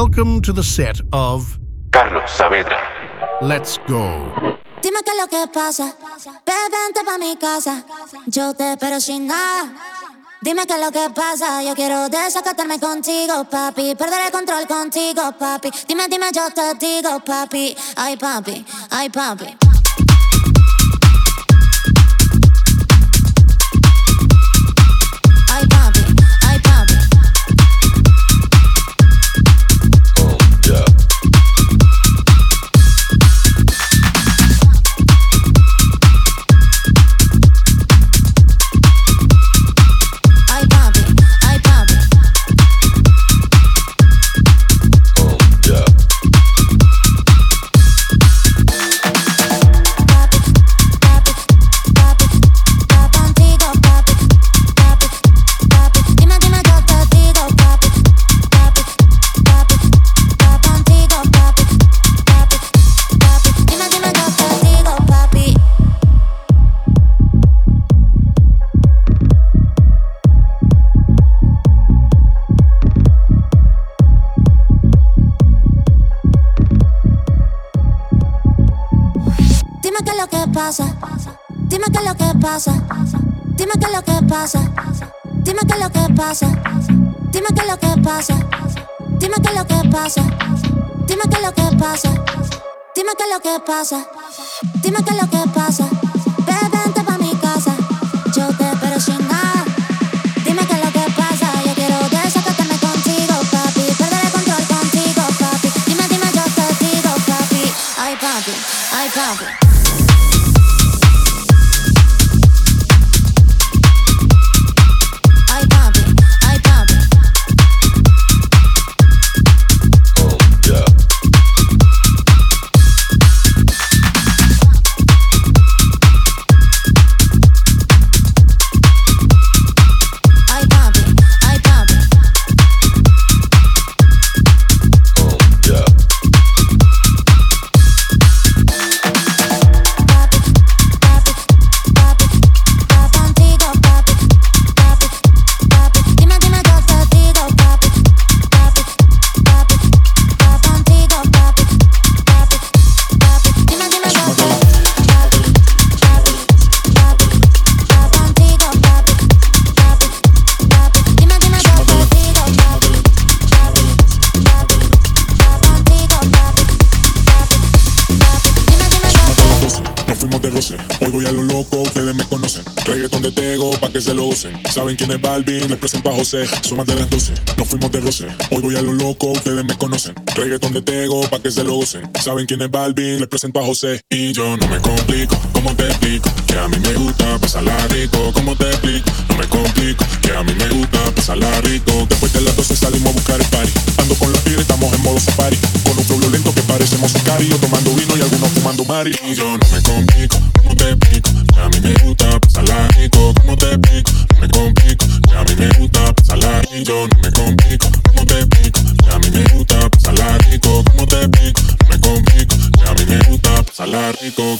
Welcome to the set of Carlos Saavedra. Let's Go. Dime qué es lo que pasa. Bebé, vente pa' mi casa. Yo te espero sin nada. Dime qué es lo que pasa. Yo quiero desacatarme contigo, papi. Perder el control contigo, papi. Dime, dime, yo te digo, papi. Ay, papi, ay, papi. Dime qué es lo que pasa. Dime qué es lo que pasa. Dime qué es lo que pasa. Dime qué es lo que pasa. Vente pa' mi casa. Yo te espero sin nada. Dime qué es lo que pasa. Yo quiero desacatarme contigo, papi. Perder el control contigo, papi. Dime, dime, yo te digo, papi. Ay, papi, ay, papi. Saben quién es Balvin, les presento a José. Son más de las 12, nos fuimos de roce, hoy voy a lo loco, ustedes me conocen. Reggaeton de Tego, pa' que se lo usen. Saben quién es Balvin, les presento a José. Y yo no me complico, ¿cómo te explico? Que a mí me gusta pasarla rico, ¿cómo te explico? No me complico, que a mí me gusta pasarla rico. Después de las 12 salimos a buscar el party. Ando con la piel, estamos en modo safari. Con un flow violento que parecemos sicario, tomando vino y algunos fumando mari. Y yo no me complico, ¿cómo te explico? Que a mí me gusta pasarla rico, ¿cómo te explico? Me complico, que a mí me gusta pasarla. Y yo no me complico, ¿cómo te explico? Que a mí me gusta pasarla rico, ¿cómo te explico? No me complico, que a mí me gusta pasarla rico.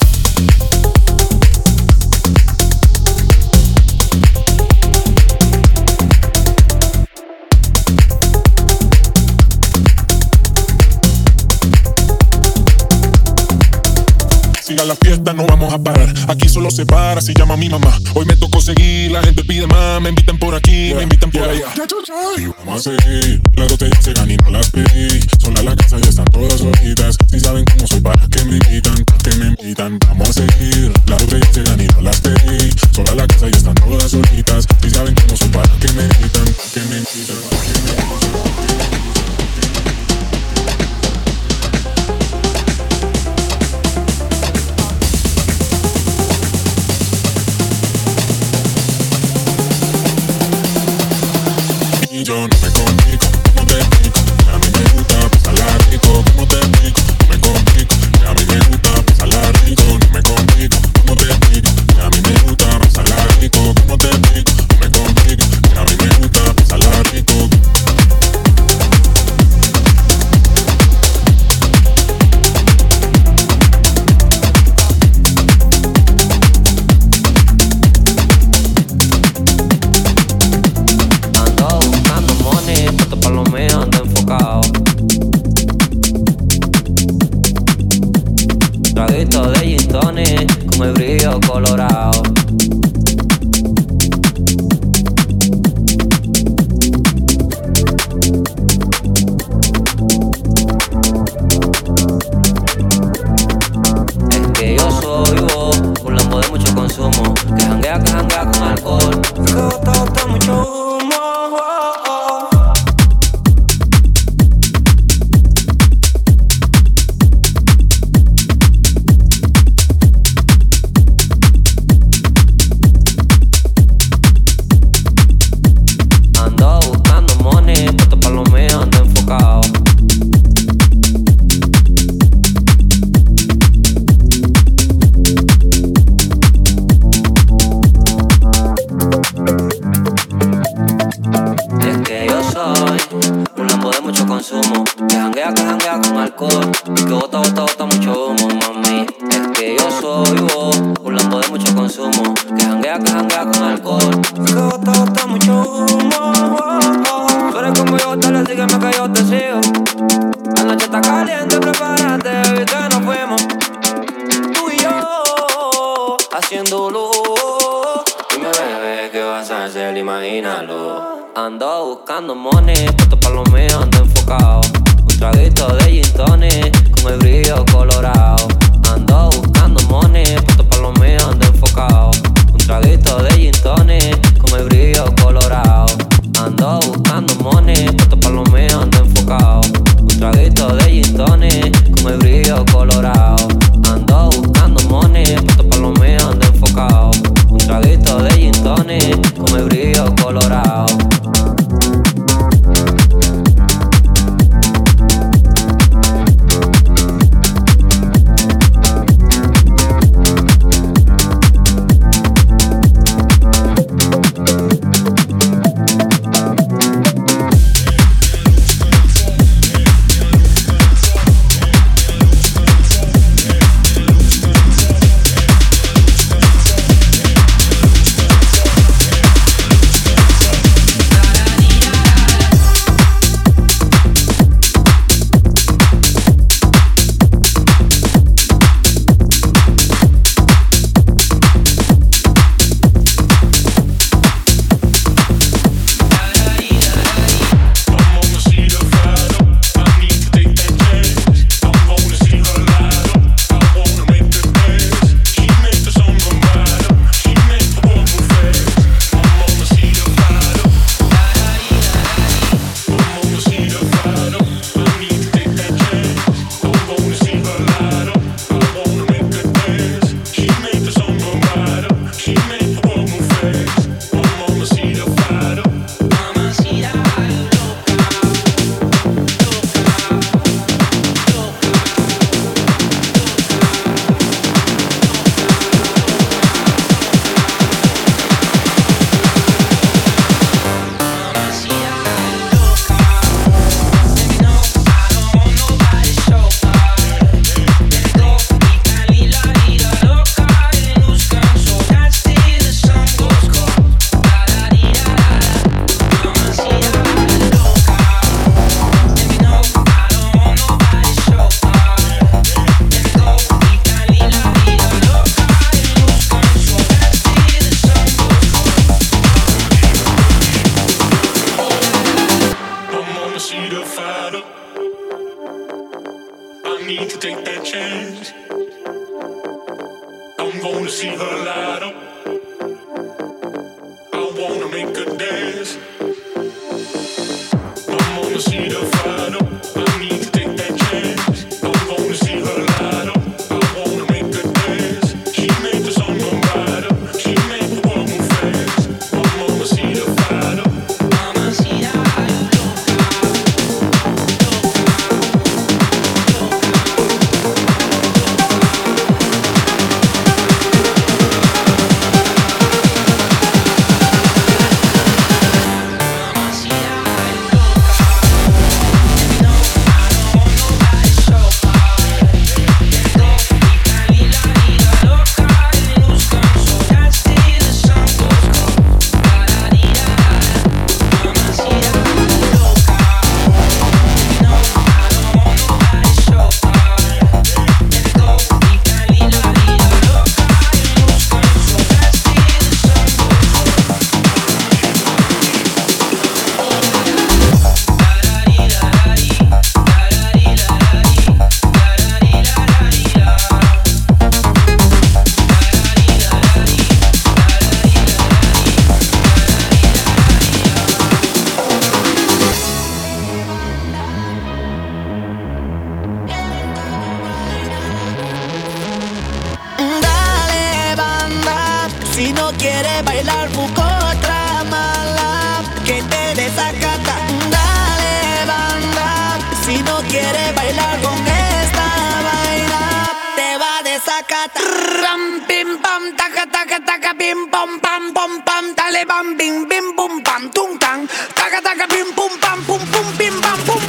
Siga la fiesta, no vamos a parar. Aquí solo se para si llama mi mamá. Hoy me tocó seguir, la gente pide más. Me invitan por aquí, me invitan por allá. Y vamos a seguir. Las botellas se ganan y no las pedí. Sola la casa ya están todas solitas. Si saben cómo soy, para que me invitan, para que me invitan. Vamos a seguir. Las botellas se ganan y no las pedí. Sola la casa ya están todas solitas. Si saben cómo soy, para que me invitan, bachata. Ram, bim, bam, taka, taka, taka, bim, pam, pam, pam, pam, dale, bam, bim, bim, bum, bam, tung tang, taka, taka, bim, bum, pam, pum, pum, bim, bam, pum.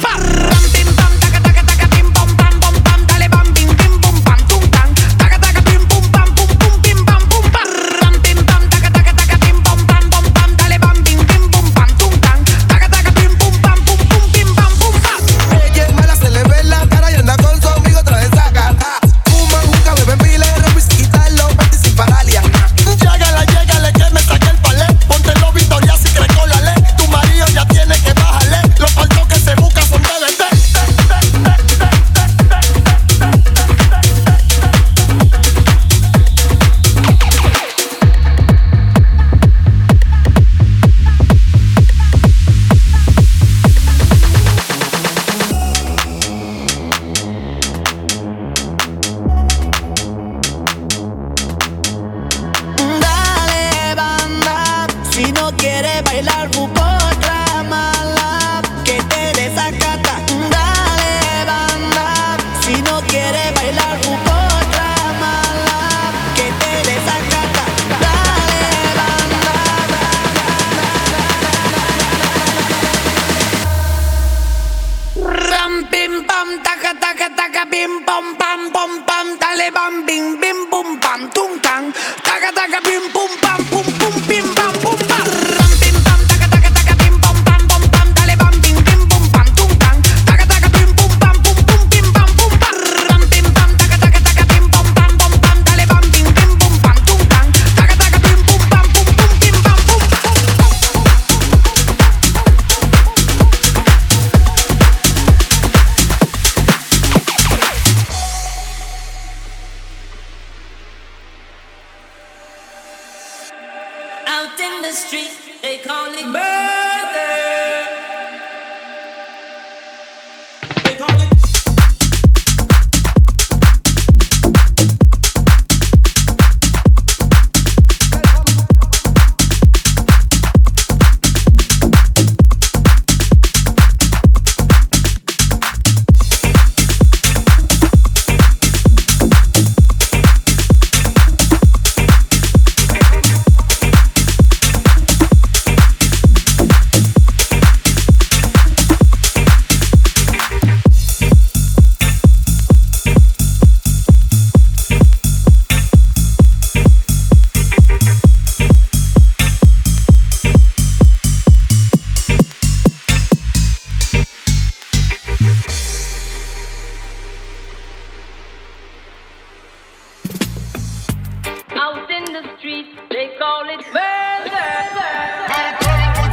street, they call it murder.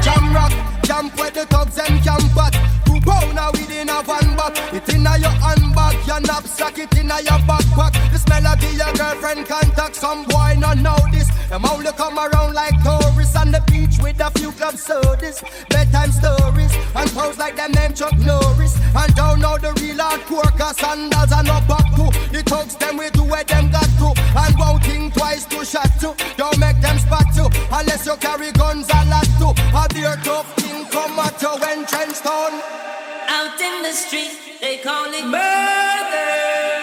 Jam rock, jump with the thugs and jam pot. Two pounder within a van, but It's in your hand a sack it in a your backpack. This melody your girlfriend contact. Some boy not know this. Them only come around like tourists on the beach with a few club sodas, bedtime stories, and pose like them name Chuck Norris. And don't know the real hardcore, cause sandals are not back to. The thugs them with to where them got to, and won't think twice to shot to. Don't make them spot you, unless you carry guns a lot two. A dear tough thing come at you when trench town out in the street, they call it murder.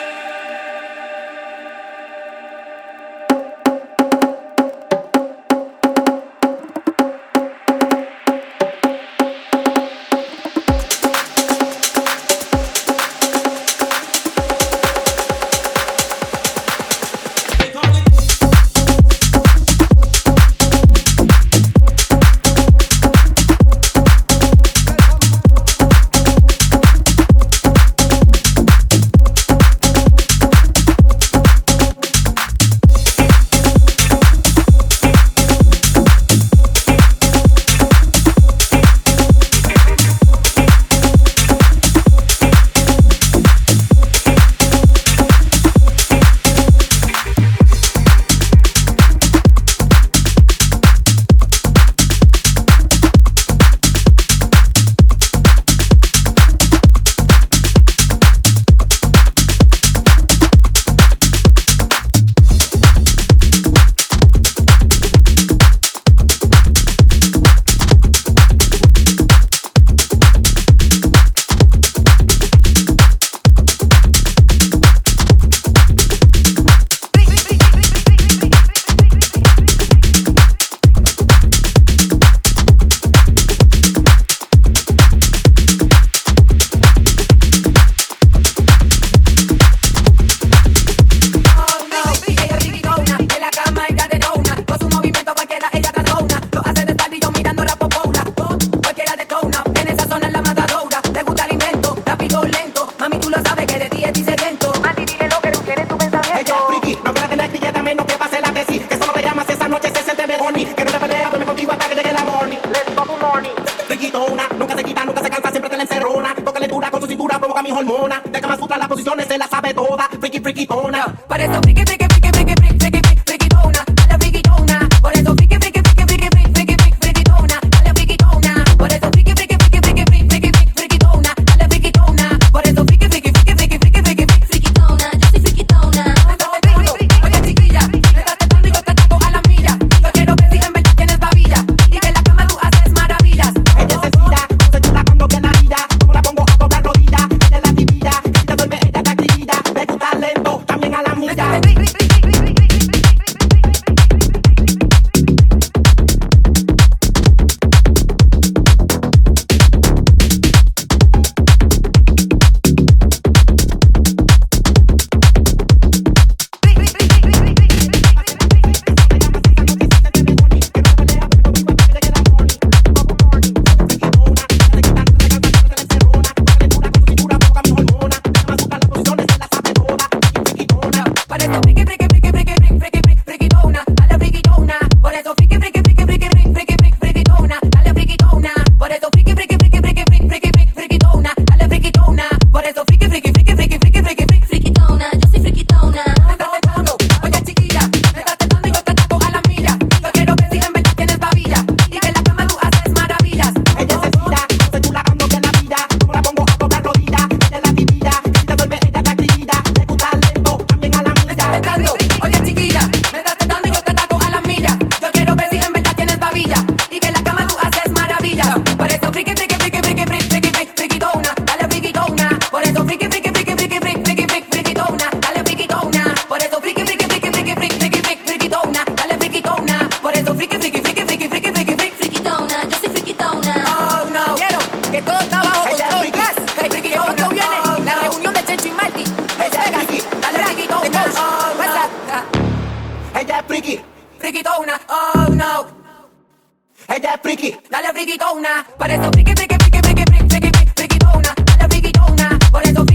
ella es friki. Dale a friki. Por eso friki, friki, friki, friki, friki, friki, friki, friki, friki, friki, friki, friki, friki, friki,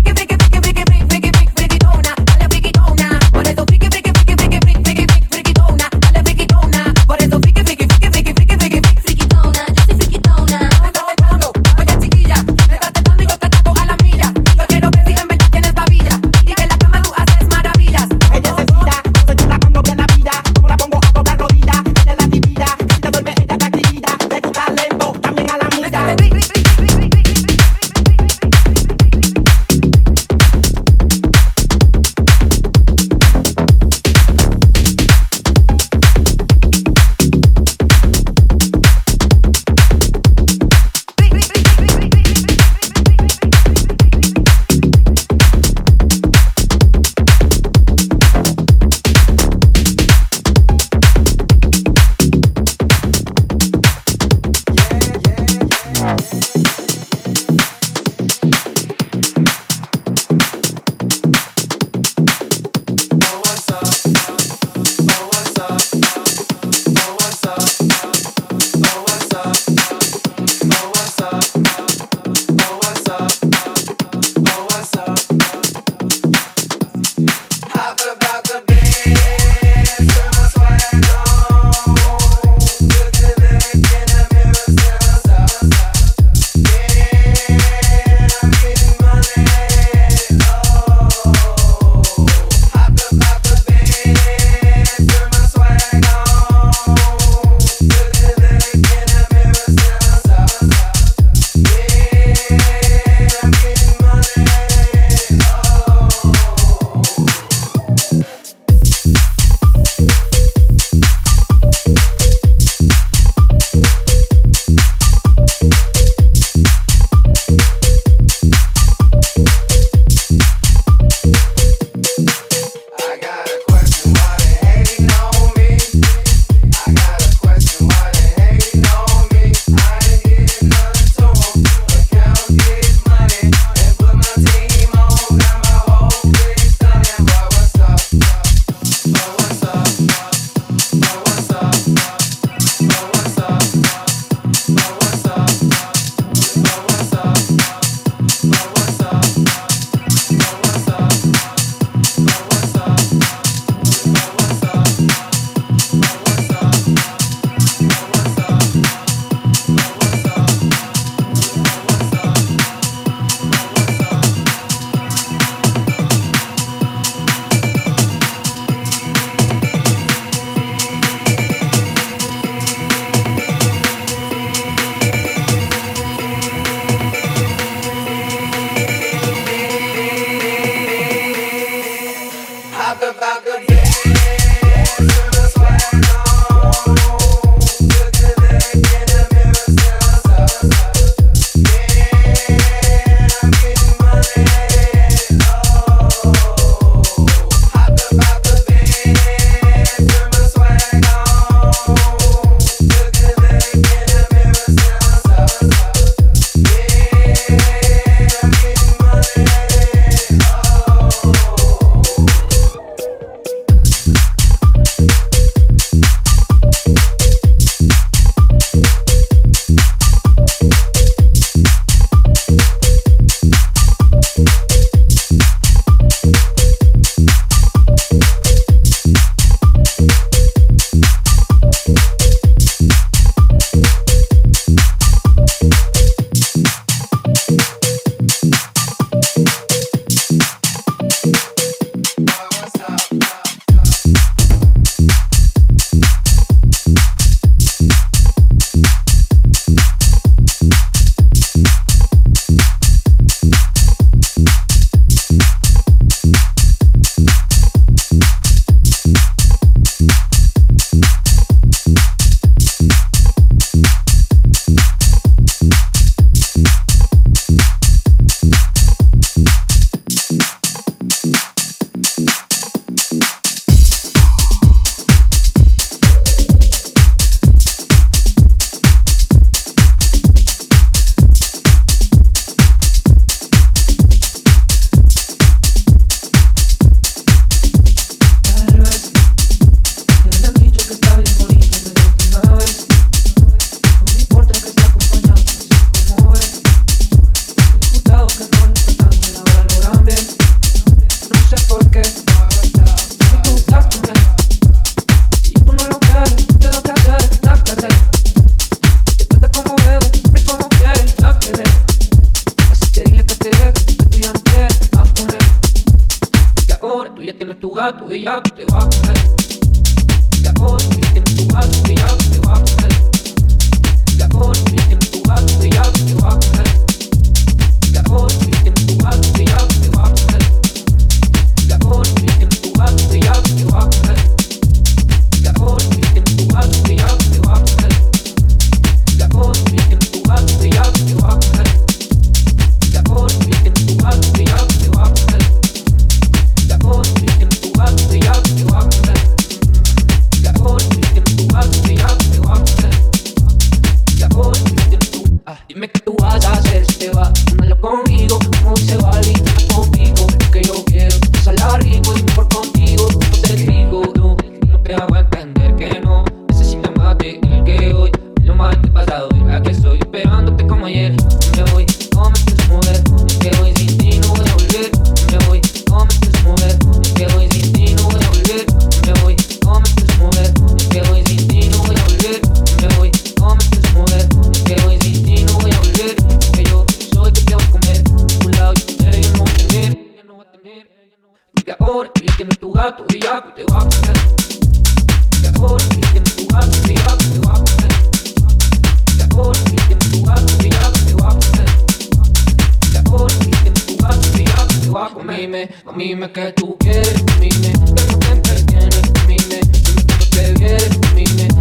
dime que tú quieres, mine. Pero no te entretienes, mine. Dime que tú te quieres, mine.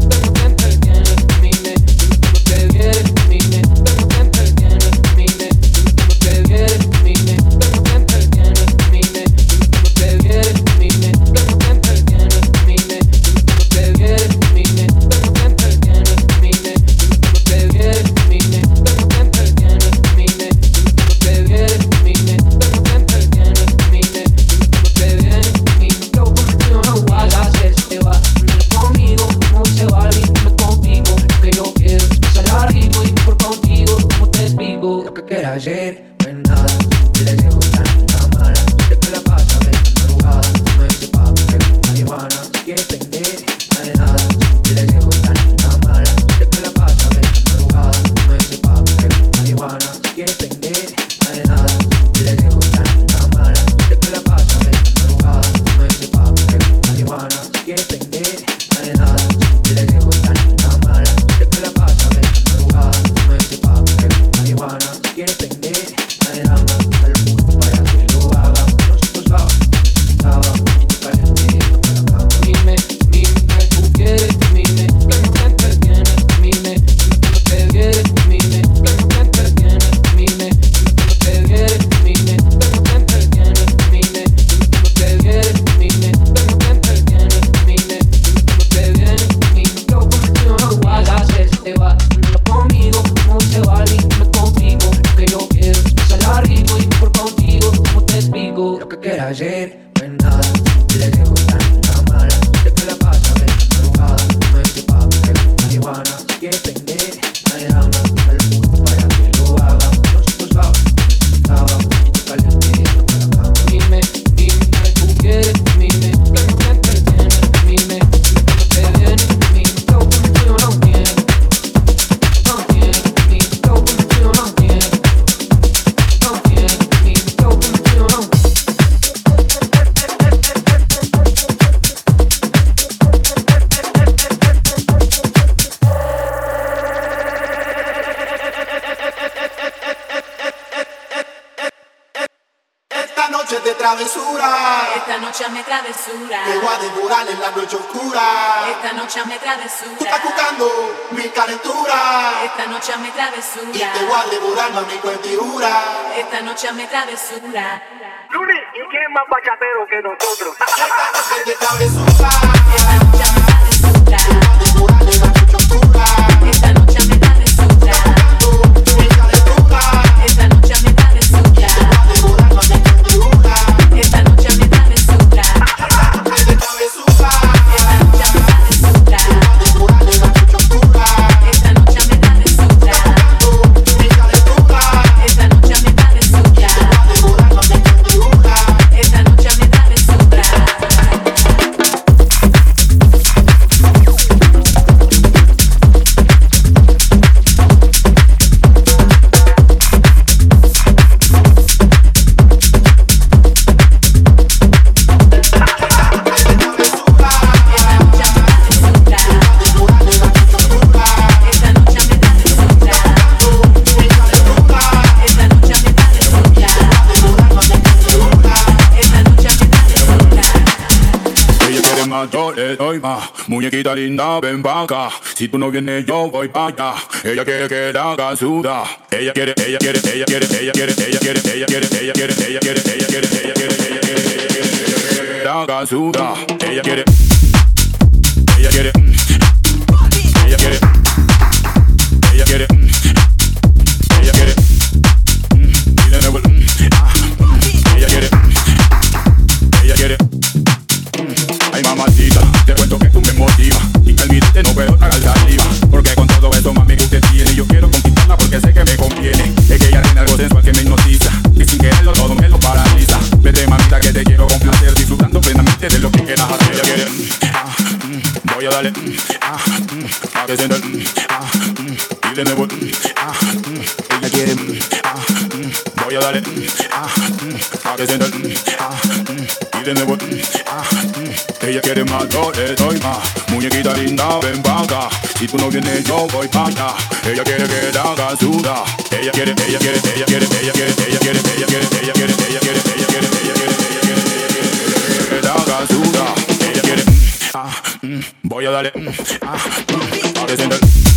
guacha travesura. Luli, you came up, guacha Muñequita linda, ven pa' acá. Si tú no vienes, yo voy pa' allá. Ella quiere que la haga suda. Ella quiere, ella quiere, ella quiere, ella quiere, ella quiere, ella quiere, ella quiere, ella quiere, ella quiere, ella quiere, ella quiere, ella quiere, la haga suda. Ella quiere, ella quiere, ella quiere, ella quiere, mm, darle mm, ah, mm, A que sienta mm, ah, mm, Y de mm, ah, mm, Ella quiere, mm, ah, mm, voy a darle mm, ah, mm, A que sienta mm, ah, mm, Y de nuevo mm, ah, mm, Ella quiere más, yo le doy más Muñequita linda, ven pa' acá Si tú no vienes, yo voy pa' allá Ella quiere que la haga suda Ella quiere, ella quiere, ella quiere, ella quiere, ella quiere, ella quiere, ella quiere, ella quiere, ella quiere, ella quiere, ella quiere, que voy a darle mm, ah,